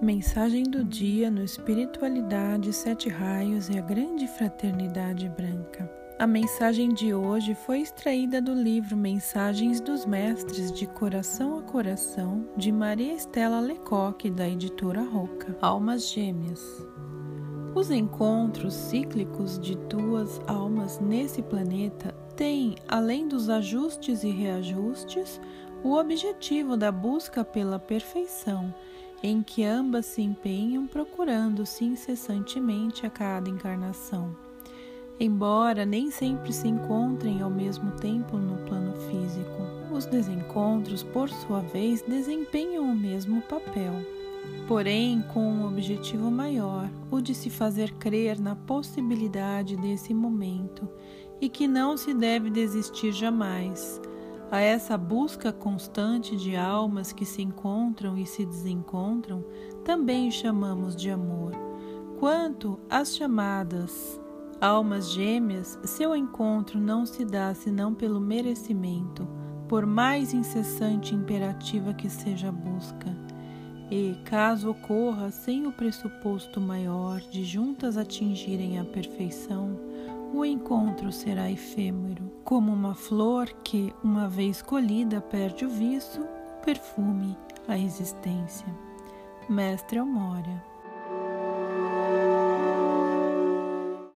Mensagem do dia no Espiritualidade, Sete Raios e a Grande Fraternidade Branca. A mensagem de hoje foi extraída do livro Mensagens dos Mestres de Coração a Coração, de Maria Estela Lecoque, da editora Roca. Almas Gêmeas. Os encontros cíclicos de duas almas nesse planeta têm, além dos ajustes e reajustes, o objetivo da busca pela perfeição em que ambas se empenham procurando-se incessantemente a cada encarnação. Embora nem sempre se encontrem ao mesmo tempo no plano físico, os desencontros, por sua vez, desempenham o mesmo papel, porém com um objetivo maior, o de se fazer crer na possibilidade desse momento e que não se deve desistir jamais a essa busca constante de almas que se encontram e se desencontram, também chamamos de amor. Quanto às chamadas almas gêmeas, seu encontro não se dá senão pelo merecimento, por mais incessante e imperativa que seja a busca. E, caso ocorra sem o pressuposto maior de juntas atingirem a perfeição, o encontro será efêmero, como uma flor que, uma vez colhida, perde o viço, o perfume, a existência. Mestre Almória